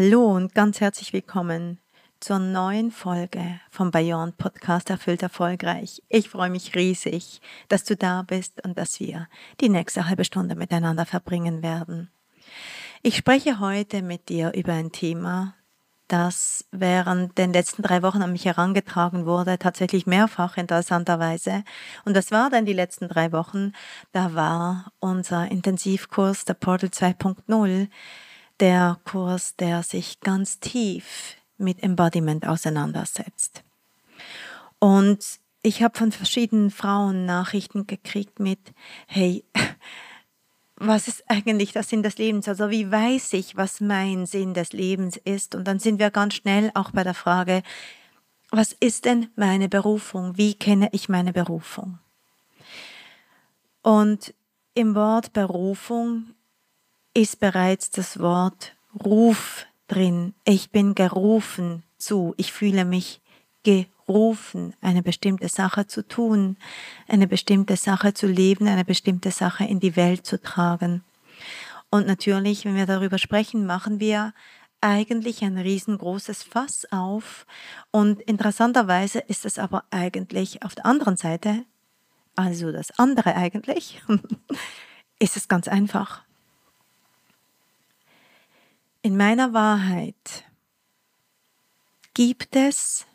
Hallo und ganz herzlich willkommen zur neuen Folge vom Bayern Podcast Erfüllt Erfolgreich. Ich freue mich riesig, dass du da bist und dass wir die nächste halbe Stunde miteinander verbringen werden. Ich spreche heute mit dir über ein Thema, das während den letzten drei Wochen an mich herangetragen wurde, tatsächlich mehrfach interessanterweise. Und was war denn die letzten drei Wochen? Da war unser Intensivkurs, der Portal 2.0, der Kurs, der sich ganz tief mit Embodiment auseinandersetzt. Und ich habe von verschiedenen Frauen Nachrichten gekriegt mit, hey, was ist eigentlich der Sinn des Lebens? Also wie weiß ich, was mein Sinn des Lebens ist? Und dann sind wir ganz schnell auch bei der Frage, was ist denn meine Berufung? Wie kenne ich meine Berufung? Und im Wort Berufung ist bereits das Wort Ruf drin. Ich bin gerufen zu. Ich fühle mich gerufen, eine bestimmte Sache zu tun, eine bestimmte Sache zu leben, eine bestimmte Sache in die Welt zu tragen. Und natürlich, wenn wir darüber sprechen, machen wir eigentlich ein riesengroßes Fass auf. Und interessanterweise ist es aber eigentlich auf der anderen Seite, also das andere eigentlich, ist es ganz einfach. In meiner Wahrheit gibt es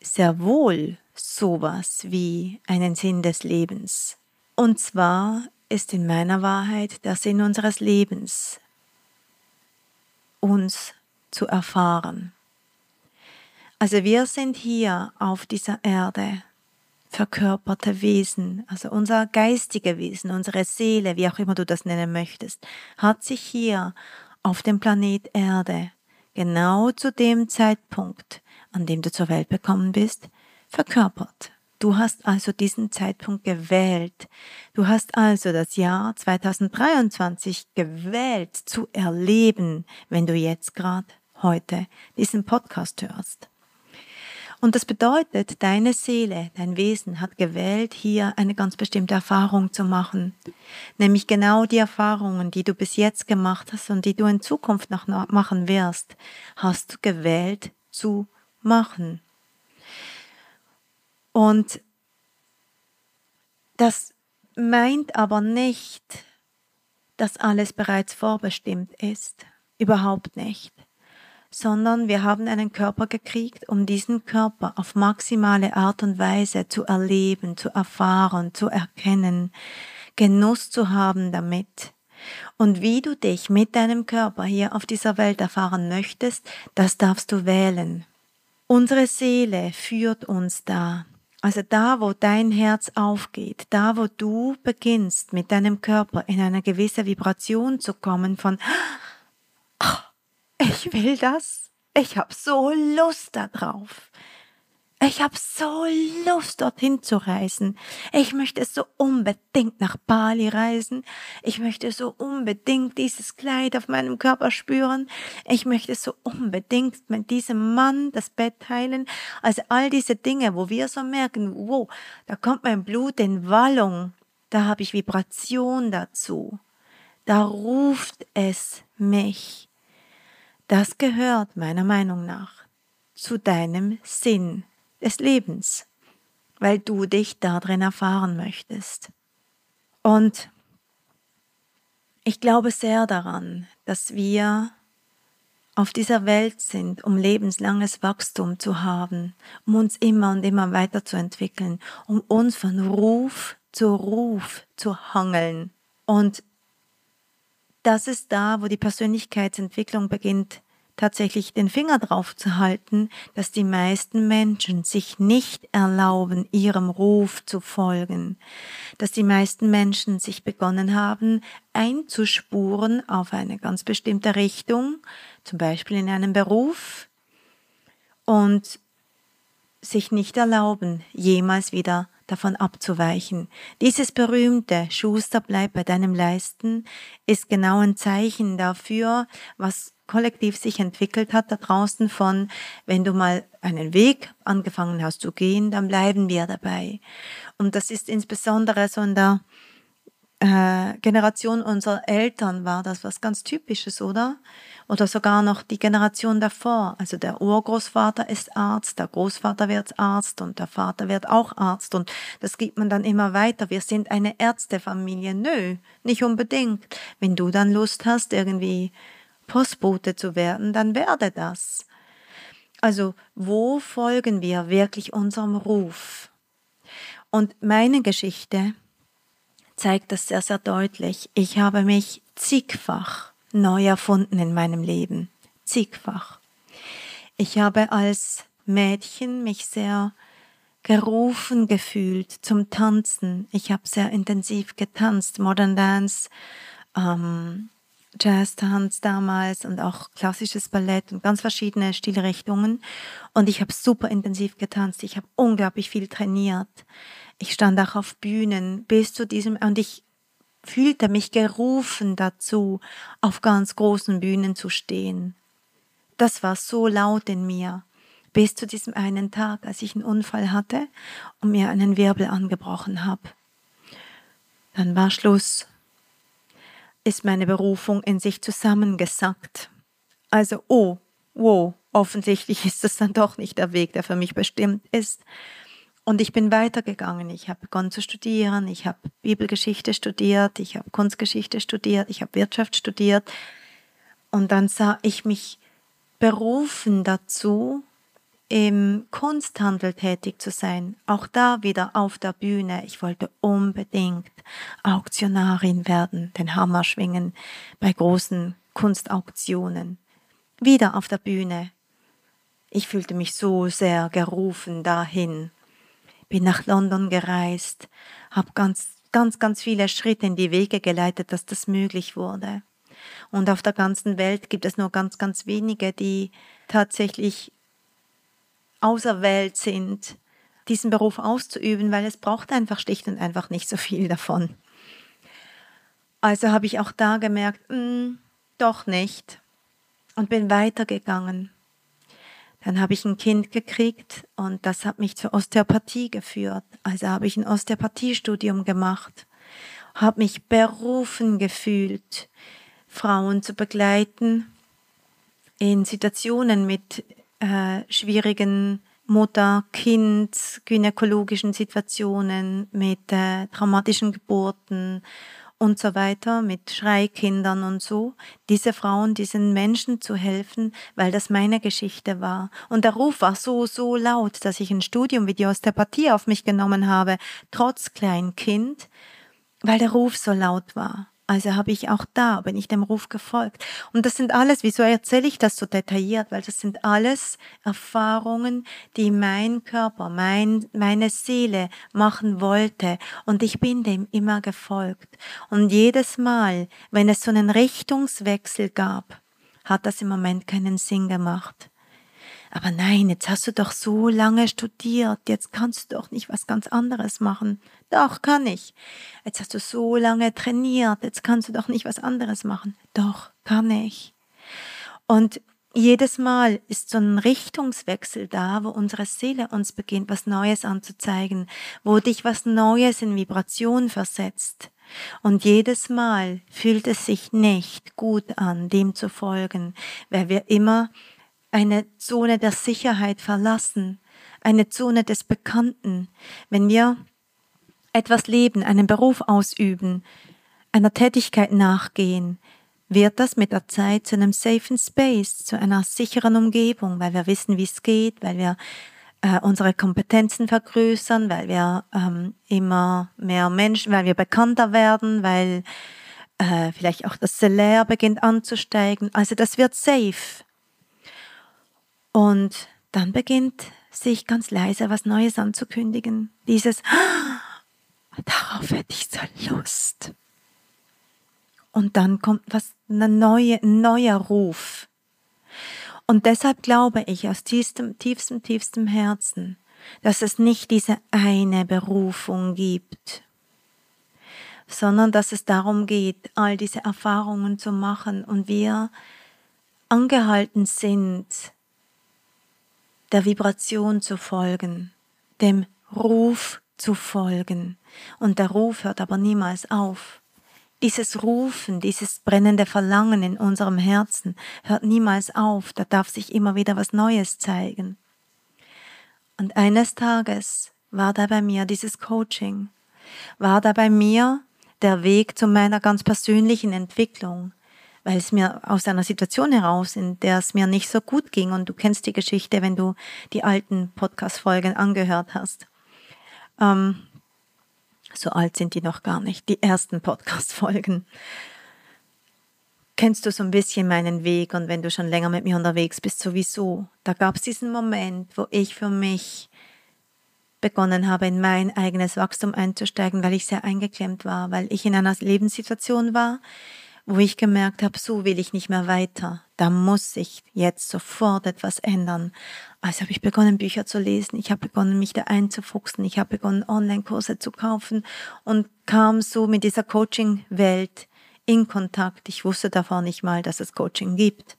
sehr wohl sowas wie einen Sinn des Lebens. Und zwar ist in meiner Wahrheit der Sinn unseres Lebens, uns zu erfahren. Also wir sind hier auf dieser Erde verkörperte Wesen, also unser geistige Wesen, unsere Seele, wie auch immer du das nennen möchtest, hat sich hier auf dem Planet Erde, genau zu dem Zeitpunkt, an dem du zur Welt gekommen bist, verkörpert. Du hast also diesen Zeitpunkt gewählt. Du hast also das Jahr 2023 gewählt zu erleben, wenn du jetzt gerade heute diesen Podcast hörst. Und das bedeutet, deine Seele, dein Wesen hat gewählt, hier eine ganz bestimmte Erfahrung zu machen. Nämlich genau die Erfahrungen, die du bis jetzt gemacht hast und die du in Zukunft noch machen wirst, hast du gewählt zu machen. Und das meint aber nicht, dass alles bereits vorbestimmt ist. Überhaupt nicht sondern wir haben einen Körper gekriegt, um diesen Körper auf maximale Art und Weise zu erleben, zu erfahren, zu erkennen, Genuss zu haben damit. Und wie du dich mit deinem Körper hier auf dieser Welt erfahren möchtest, das darfst du wählen. Unsere Seele führt uns da. Also da, wo dein Herz aufgeht, da, wo du beginnst, mit deinem Körper in eine gewisse Vibration zu kommen von, ach, ich will das. Ich habe so Lust darauf. Ich habe so Lust, dorthin zu reisen. Ich möchte so unbedingt nach Bali reisen. Ich möchte so unbedingt dieses Kleid auf meinem Körper spüren. Ich möchte so unbedingt mit diesem Mann das Bett teilen. Also all diese Dinge, wo wir so merken, wow, da kommt mein Blut in Wallung. Da habe ich Vibration dazu. Da ruft es mich. Das gehört meiner Meinung nach zu deinem Sinn des Lebens, weil du dich darin erfahren möchtest. Und ich glaube sehr daran, dass wir auf dieser Welt sind, um lebenslanges Wachstum zu haben, um uns immer und immer weiterzuentwickeln, um uns von Ruf zu Ruf zu hangeln. Und das ist da, wo die Persönlichkeitsentwicklung beginnt, tatsächlich den Finger drauf zu halten, dass die meisten Menschen sich nicht erlauben, ihrem Ruf zu folgen, dass die meisten Menschen sich begonnen haben, einzuspuren auf eine ganz bestimmte Richtung, zum Beispiel in einem Beruf, und sich nicht erlauben, jemals wieder davon abzuweichen. Dieses berühmte Schuster bleibt bei deinem Leisten ist genau ein Zeichen dafür, was kollektiv sich entwickelt hat da draußen von, wenn du mal einen Weg angefangen hast zu gehen, dann bleiben wir dabei. Und das ist insbesondere so in der äh, Generation unserer Eltern war das was ganz Typisches, oder? Oder sogar noch die Generation davor. Also der Urgroßvater ist Arzt, der Großvater wird Arzt und der Vater wird auch Arzt. Und das gibt man dann immer weiter. Wir sind eine Ärztefamilie. Nö, nicht unbedingt. Wenn du dann Lust hast, irgendwie Postbote zu werden, dann werde das. Also wo folgen wir wirklich unserem Ruf? Und meine Geschichte zeigt das sehr, sehr deutlich. Ich habe mich zigfach neu erfunden in meinem Leben. Zigfach. Ich habe als Mädchen mich sehr gerufen gefühlt zum Tanzen. Ich habe sehr intensiv getanzt, Modern Dance, ähm, Jazz-Tanz damals und auch klassisches Ballett und ganz verschiedene Stilrichtungen. Und ich habe super intensiv getanzt. Ich habe unglaublich viel trainiert. Ich stand auch auf Bühnen bis zu diesem, und ich fühlte mich gerufen dazu, auf ganz großen Bühnen zu stehen. Das war so laut in mir, bis zu diesem einen Tag, als ich einen Unfall hatte und mir einen Wirbel angebrochen habe. Dann war Schluss ist meine Berufung in sich zusammengesackt. Also, oh, wow, offensichtlich ist das dann doch nicht der Weg, der für mich bestimmt ist. Und ich bin weitergegangen. Ich habe begonnen zu studieren. Ich habe Bibelgeschichte studiert. Ich habe Kunstgeschichte studiert. Ich habe Wirtschaft studiert. Und dann sah ich mich berufen dazu, im Kunsthandel tätig zu sein, auch da wieder auf der Bühne. Ich wollte unbedingt Auktionarin werden, den Hammer schwingen bei großen Kunstauktionen. Wieder auf der Bühne. Ich fühlte mich so sehr gerufen dahin. Bin nach London gereist, habe ganz, ganz, ganz viele Schritte in die Wege geleitet, dass das möglich wurde. Und auf der ganzen Welt gibt es nur ganz, ganz wenige, die tatsächlich auserwählt sind, diesen Beruf auszuüben, weil es braucht einfach schlicht und einfach nicht so viel davon. Also habe ich auch da gemerkt, mh, hm, doch nicht und bin weitergegangen. Dann habe ich ein Kind gekriegt und das hat mich zur Osteopathie geführt. Also habe ich ein Osteopathiestudium gemacht, habe mich berufen gefühlt, Frauen zu begleiten in Situationen mit äh, schwierigen Mutter, Kind, gynäkologischen Situationen, mit äh, traumatischen Geburten und so weiter, mit Schreikindern und so, diese Frauen, diesen Menschen zu helfen, weil das meine Geschichte war. Und der Ruf war so, so laut, dass ich ein Studium wie die Osteopathie auf mich genommen habe, trotz Kleinkind, weil der Ruf so laut war. Also habe ich auch da, bin ich dem Ruf gefolgt. Und das sind alles, wieso erzähle ich das so detailliert? Weil das sind alles Erfahrungen, die mein Körper, mein, meine Seele machen wollte. Und ich bin dem immer gefolgt. Und jedes Mal, wenn es so einen Richtungswechsel gab, hat das im Moment keinen Sinn gemacht. Aber nein, jetzt hast du doch so lange studiert, jetzt kannst du doch nicht was ganz anderes machen. Doch, kann ich. Jetzt hast du so lange trainiert, jetzt kannst du doch nicht was anderes machen. Doch, kann ich. Und jedes Mal ist so ein Richtungswechsel da, wo unsere Seele uns beginnt, was Neues anzuzeigen, wo dich was Neues in Vibration versetzt. Und jedes Mal fühlt es sich nicht gut an, dem zu folgen, weil wir immer eine Zone der Sicherheit verlassen, eine Zone des Bekannten. Wenn wir etwas leben, einen Beruf ausüben, einer Tätigkeit nachgehen, wird das mit der Zeit zu einem safen Space, zu einer sicheren Umgebung, weil wir wissen, wie es geht, weil wir äh, unsere Kompetenzen vergrößern, weil wir ähm, immer mehr Menschen, weil wir bekannter werden, weil äh, vielleicht auch das Salär beginnt anzusteigen. Also das wird safe. Und dann beginnt sich ganz leise was Neues anzukündigen. Dieses, ah, darauf hätte ich so Lust. Und dann kommt was, eine neue, ein neuer Ruf. Und deshalb glaube ich aus tiefstem, tiefstem, tiefstem Herzen, dass es nicht diese eine Berufung gibt, sondern dass es darum geht, all diese Erfahrungen zu machen und wir angehalten sind, der Vibration zu folgen, dem Ruf zu folgen. Und der Ruf hört aber niemals auf. Dieses Rufen, dieses brennende Verlangen in unserem Herzen hört niemals auf, da darf sich immer wieder was Neues zeigen. Und eines Tages war da bei mir dieses Coaching, war da bei mir der Weg zu meiner ganz persönlichen Entwicklung, weil es mir aus einer Situation heraus, in der es mir nicht so gut ging, und du kennst die Geschichte, wenn du die alten Podcast-Folgen angehört hast. Ähm, so alt sind die noch gar nicht, die ersten Podcast-Folgen. Kennst du so ein bisschen meinen Weg und wenn du schon länger mit mir unterwegs bist, sowieso. Da gab es diesen Moment, wo ich für mich begonnen habe, in mein eigenes Wachstum einzusteigen, weil ich sehr eingeklemmt war, weil ich in einer Lebenssituation war, wo ich gemerkt habe, so will ich nicht mehr weiter. Da muss ich jetzt sofort etwas ändern. Also habe ich begonnen, Bücher zu lesen. Ich habe begonnen, mich da einzufuchsen. Ich habe begonnen, Online-Kurse zu kaufen und kam so mit dieser Coaching-Welt in Kontakt. Ich wusste davor nicht mal, dass es Coaching gibt.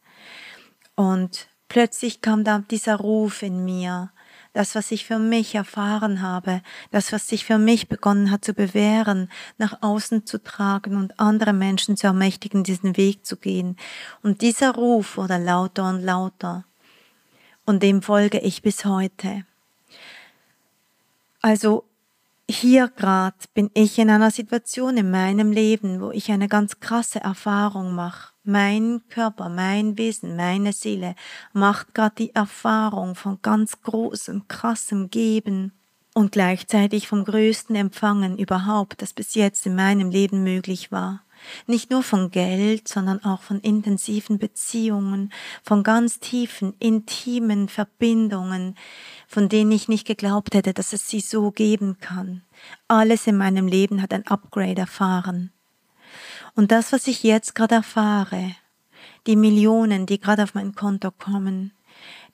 Und plötzlich kam da dieser Ruf in mir, das, was ich für mich erfahren habe, das, was sich für mich begonnen hat zu bewähren, nach außen zu tragen und andere Menschen zu ermächtigen, diesen Weg zu gehen. Und dieser Ruf wurde lauter und lauter. Und dem folge ich bis heute. Also hier gerade bin ich in einer Situation in meinem Leben, wo ich eine ganz krasse Erfahrung mache mein Körper, mein Wesen, meine Seele macht gerade die Erfahrung von ganz großem, krassem Geben und gleichzeitig vom größten Empfangen überhaupt, das bis jetzt in meinem Leben möglich war. Nicht nur von Geld, sondern auch von intensiven Beziehungen, von ganz tiefen, intimen Verbindungen, von denen ich nicht geglaubt hätte, dass es sie so geben kann. Alles in meinem Leben hat ein Upgrade erfahren. Und das, was ich jetzt gerade erfahre, die Millionen, die gerade auf mein Konto kommen,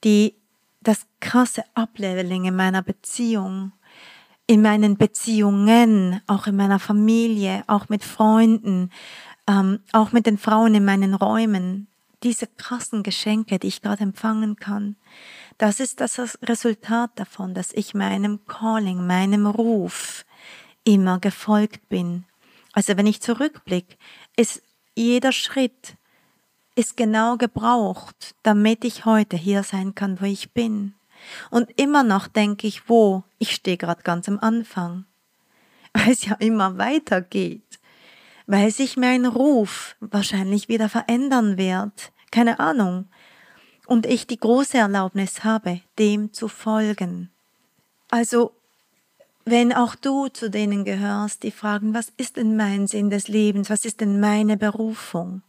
die, das krasse Upleveling in meiner Beziehung, in meinen Beziehungen, auch in meiner Familie, auch mit Freunden, ähm, auch mit den Frauen in meinen Räumen, diese krassen Geschenke, die ich gerade empfangen kann, das ist das Resultat davon, dass ich meinem Calling, meinem Ruf immer gefolgt bin also wenn ich zurückblicke, ist jeder Schritt ist genau gebraucht, damit ich heute hier sein kann, wo ich bin. Und immer noch denke ich, wo? Ich stehe gerade ganz am Anfang. Weil es ja immer weitergeht. Weil sich mein Ruf wahrscheinlich wieder verändern wird. Keine Ahnung. Und ich die große Erlaubnis habe, dem zu folgen. Also wenn auch du zu denen gehörst, die fragen, was ist denn mein Sinn des Lebens, was ist denn meine Berufung,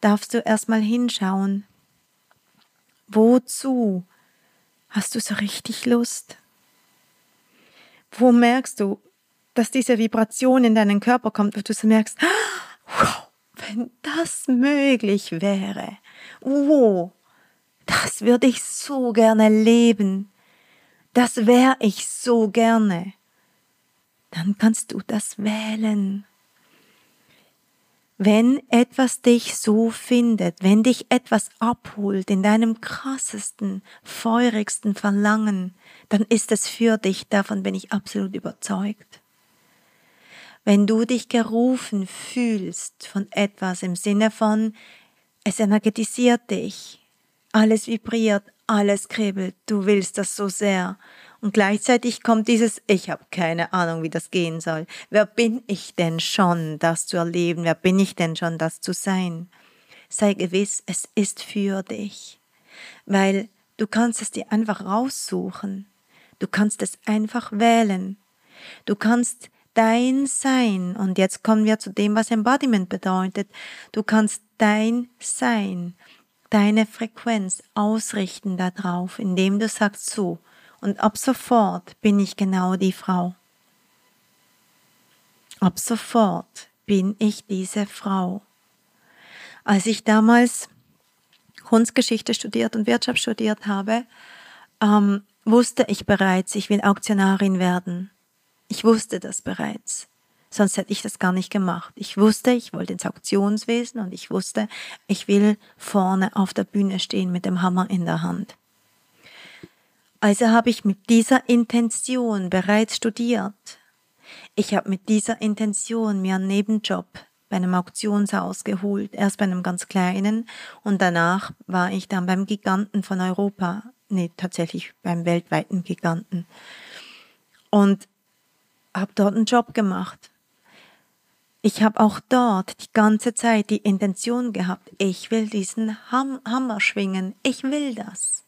darfst du erstmal hinschauen, wozu? Hast du so richtig Lust? Wo merkst du, dass diese Vibration in deinen Körper kommt, wo du so merkst, wow, wenn das möglich wäre, wow, das würde ich so gerne leben, das wäre ich so gerne dann kannst du das wählen. Wenn etwas dich so findet, wenn dich etwas abholt in deinem krassesten, feurigsten Verlangen, dann ist es für dich, davon bin ich absolut überzeugt. Wenn du dich gerufen fühlst von etwas im Sinne von, es energetisiert dich, alles vibriert, alles kribbelt, du willst das so sehr und gleichzeitig kommt dieses, ich habe keine Ahnung, wie das gehen soll. Wer bin ich denn schon, das zu erleben? Wer bin ich denn schon, das zu sein? sei gewiss, es ist für dich. Weil du kannst es dir einfach raussuchen. Du kannst es einfach wählen. Du kannst dein Sein, und jetzt kommen wir zu dem, was Embodiment bedeutet, du kannst dein Sein, deine Frequenz ausrichten darauf, indem du sagst so, und ab sofort bin ich genau die Frau. Ab sofort bin ich diese Frau. Als ich damals Kunstgeschichte studiert und Wirtschaft studiert habe, ähm, wusste ich bereits, ich will Auktionarin werden. Ich wusste das bereits. Sonst hätte ich das gar nicht gemacht. Ich wusste, ich wollte ins Auktionswesen und ich wusste, ich will vorne auf der Bühne stehen mit dem Hammer in der Hand. Also habe ich mit dieser Intention bereits studiert. Ich habe mit dieser Intention mir einen Nebenjob bei einem Auktionshaus geholt, erst bei einem ganz kleinen und danach war ich dann beim Giganten von Europa, nee, tatsächlich beim weltweiten Giganten und habe dort einen Job gemacht. Ich habe auch dort die ganze Zeit die Intention gehabt, ich will diesen Ham Hammer schwingen, ich will das.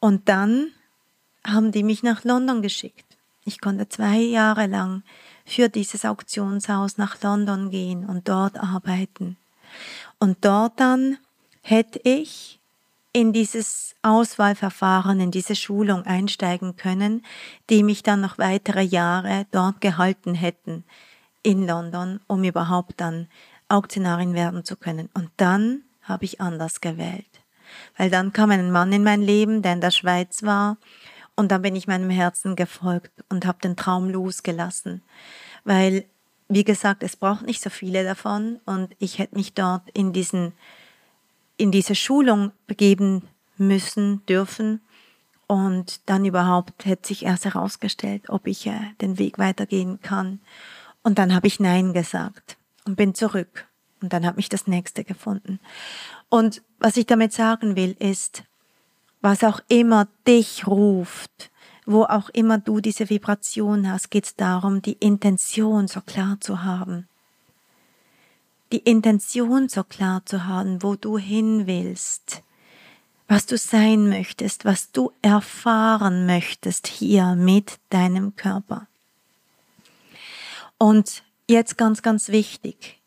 Und dann haben die mich nach London geschickt. Ich konnte zwei Jahre lang für dieses Auktionshaus nach London gehen und dort arbeiten. Und dort dann hätte ich in dieses Auswahlverfahren, in diese Schulung einsteigen können, die mich dann noch weitere Jahre dort gehalten hätten in London, um überhaupt dann Auktionarin werden zu können. Und dann habe ich anders gewählt. Weil dann kam ein Mann in mein Leben, der in der Schweiz war, und dann bin ich meinem Herzen gefolgt und habe den Traum losgelassen. Weil, wie gesagt, es braucht nicht so viele davon und ich hätte mich dort in diesen, in diese Schulung begeben müssen, dürfen. Und dann überhaupt hätte sich erst herausgestellt, ob ich äh, den Weg weitergehen kann. Und dann habe ich Nein gesagt und bin zurück. Und dann habe ich das nächste gefunden. Und was ich damit sagen will, ist, was auch immer dich ruft, wo auch immer du diese Vibration hast, geht es darum, die Intention so klar zu haben. Die Intention so klar zu haben, wo du hin willst, was du sein möchtest, was du erfahren möchtest hier mit deinem Körper. Und jetzt ganz, ganz wichtig,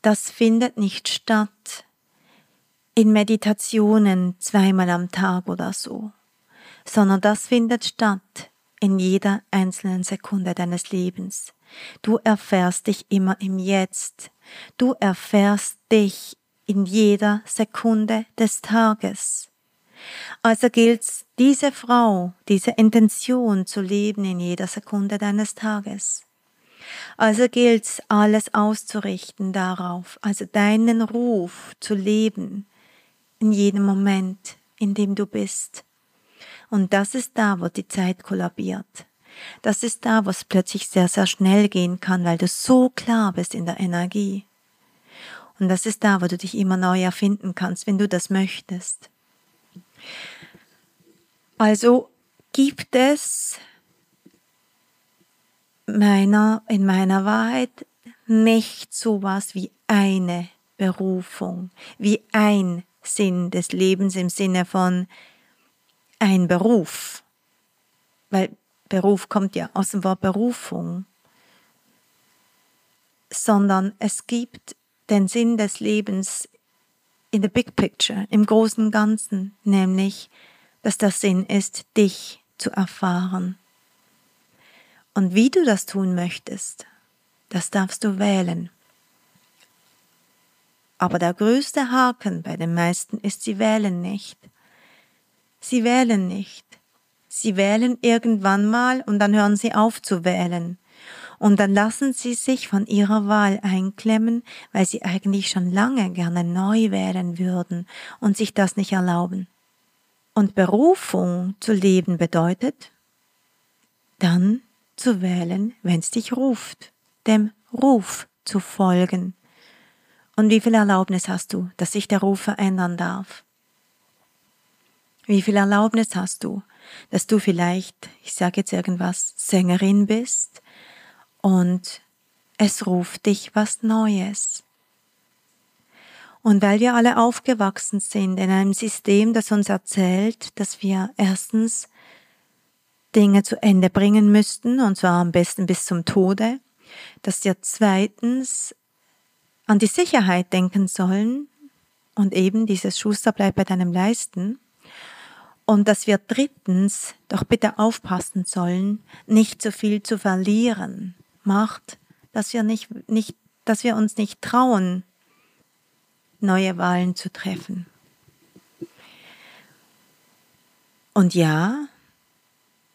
das findet nicht statt in Meditationen zweimal am Tag oder so, sondern das findet statt in jeder einzelnen Sekunde deines Lebens. Du erfährst dich immer im Jetzt. Du erfährst dich in jeder Sekunde des Tages. Also gilt diese Frau, diese Intention zu leben in jeder Sekunde deines Tages. Also gilt alles auszurichten darauf, also deinen Ruf zu leben, in jedem Moment, in dem du bist. Und das ist da, wo die Zeit kollabiert. Das ist da, wo es plötzlich sehr, sehr schnell gehen kann, weil du so klar bist in der Energie. Und das ist da, wo du dich immer neu erfinden kannst, wenn du das möchtest. Also gibt es meiner, in meiner Wahrheit nicht sowas wie eine Berufung, wie ein Sinn des Lebens im Sinne von ein Beruf. Weil Beruf kommt ja aus dem Wort Berufung. Sondern es gibt den Sinn des Lebens in the big picture, im großen Ganzen, nämlich, dass der Sinn ist, dich zu erfahren. Und wie du das tun möchtest, das darfst du wählen. Aber der größte Haken bei den meisten ist, sie wählen nicht. Sie wählen nicht. Sie wählen irgendwann mal und dann hören sie auf zu wählen. Und dann lassen sie sich von ihrer Wahl einklemmen, weil sie eigentlich schon lange gerne neu wählen würden und sich das nicht erlauben. Und Berufung zu leben bedeutet, dann zu wählen, wenn es dich ruft, dem Ruf zu folgen. Und wie viel Erlaubnis hast du, dass sich der Ruf verändern darf? Wie viel Erlaubnis hast du, dass du vielleicht, ich sage jetzt irgendwas, Sängerin bist und es ruft dich was Neues? Und weil wir alle aufgewachsen sind in einem System, das uns erzählt, dass wir erstens Dinge zu Ende bringen müssten, und zwar am besten bis zum Tode, dass wir zweitens an die Sicherheit denken sollen und eben dieses Schuster bleibt bei deinem Leisten, und dass wir drittens doch bitte aufpassen sollen, nicht zu viel zu verlieren, macht, dass wir nicht, nicht, dass wir uns nicht trauen, neue Wahlen zu treffen. Und ja,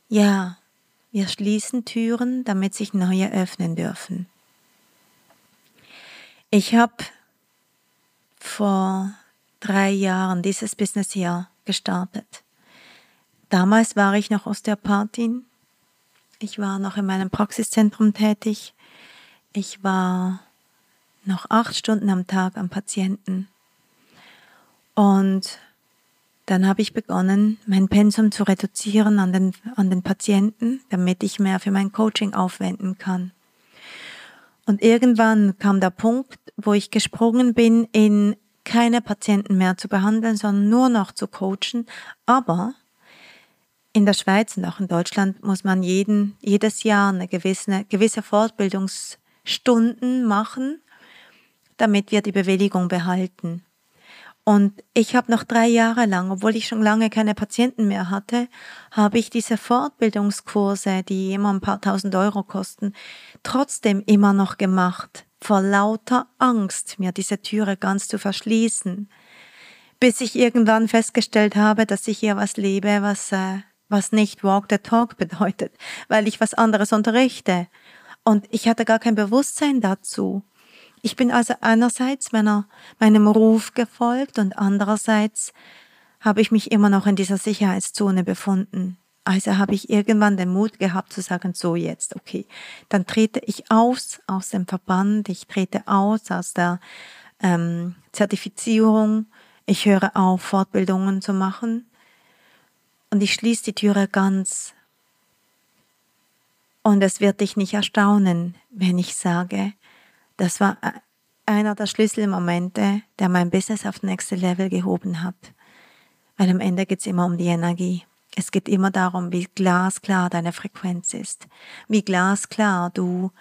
ja, wir schließen Türen, damit sich neue öffnen dürfen. Ich habe vor drei Jahren dieses Business hier gestartet. Damals war ich noch Osteopathin. Ich war noch in meinem Praxiszentrum tätig. Ich war noch acht Stunden am Tag am Patienten. Und dann habe ich begonnen, mein Pensum zu reduzieren an den, an den Patienten, damit ich mehr für mein Coaching aufwenden kann. Und irgendwann kam der Punkt, wo ich gesprungen bin, in keine Patienten mehr zu behandeln, sondern nur noch zu coachen. Aber in der Schweiz und auch in Deutschland muss man jeden, jedes Jahr eine gewisse, gewisse Fortbildungsstunden machen, damit wir die Bewilligung behalten. Und ich habe noch drei Jahre lang, obwohl ich schon lange keine Patienten mehr hatte, habe ich diese Fortbildungskurse, die immer ein paar tausend Euro kosten, trotzdem immer noch gemacht, vor lauter Angst, mir diese Türe ganz zu verschließen, bis ich irgendwann festgestellt habe, dass ich hier was lebe, was, äh, was nicht Walk the Talk bedeutet, weil ich was anderes unterrichte. Und ich hatte gar kein Bewusstsein dazu. Ich bin also einerseits meiner, meinem Ruf gefolgt und andererseits habe ich mich immer noch in dieser Sicherheitszone befunden. Also habe ich irgendwann den Mut gehabt zu sagen, so jetzt, okay, dann trete ich aus aus dem Verband, ich trete aus aus der ähm, Zertifizierung, ich höre auf, Fortbildungen zu machen und ich schließe die Türe ganz. Und es wird dich nicht erstaunen, wenn ich sage, das war äh, einer der Schlüsselmomente, der mein Business auf das nächste Level gehoben hat. Weil am Ende geht es immer um die Energie. Es geht immer darum, wie glasklar deine Frequenz ist, wie glasklar du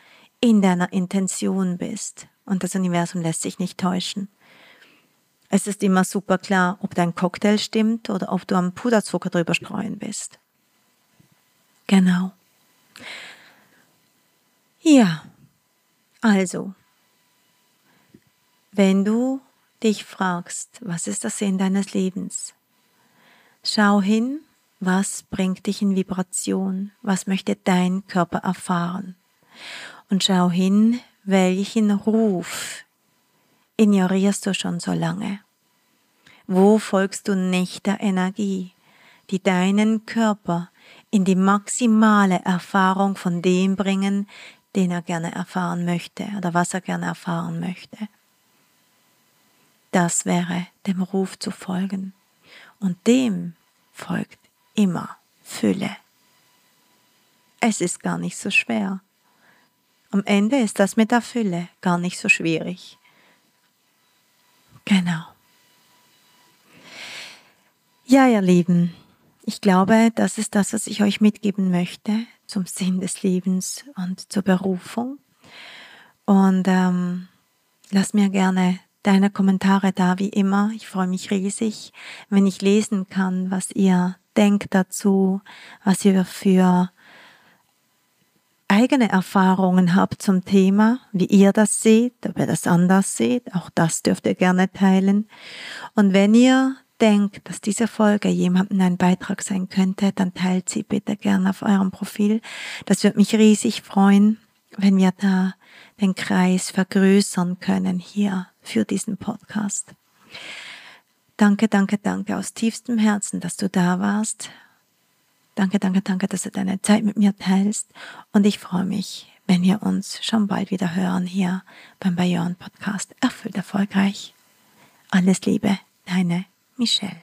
in deiner Intention bist. Und das Universum lässt sich nicht täuschen. Es ist immer super klar, ob dein Cocktail stimmt oder ob du am Puderzucker drüber streuen bist. Genau. Ja, also, wenn du dich fragst, was ist der Sinn deines Lebens, schau hin, was bringt dich in Vibration, was möchte dein Körper erfahren. Und schau hin, welchen Ruf ignorierst du schon so lange. Wo folgst du nicht der Energie, die deinen Körper in die maximale Erfahrung von dem bringen, den er gerne erfahren möchte oder was er gerne erfahren möchte? Das wäre dem Ruf zu folgen. Und dem folgt immer Fülle. Es ist gar nicht so schwer. Am Ende ist das mit der Fülle gar nicht so schwierig. Genau. Ja, ihr Lieben, ich glaube, das ist das, was ich euch mitgeben möchte zum Sinn des Lebens und zur Berufung. Und ähm, lasst mir gerne deine Kommentare da, wie immer. Ich freue mich riesig, wenn ich lesen kann, was ihr denkt dazu, was ihr für eigene Erfahrungen habt zum Thema, wie ihr das seht, ob ihr das anders seht, auch das dürft ihr gerne teilen. Und wenn ihr denkt, dass diese Folge jemandem ein Beitrag sein könnte, dann teilt sie bitte gerne auf eurem Profil. Das würde mich riesig freuen, wenn wir da den Kreis vergrößern können hier für diesen Podcast. Danke, danke, danke aus tiefstem Herzen, dass du da warst. Danke, danke, danke, dass du deine Zeit mit mir teilst. Und ich freue mich, wenn wir uns schon bald wieder hören hier beim Bayern Podcast. Erfüllt erfolgreich. Alles Liebe, deine Michelle.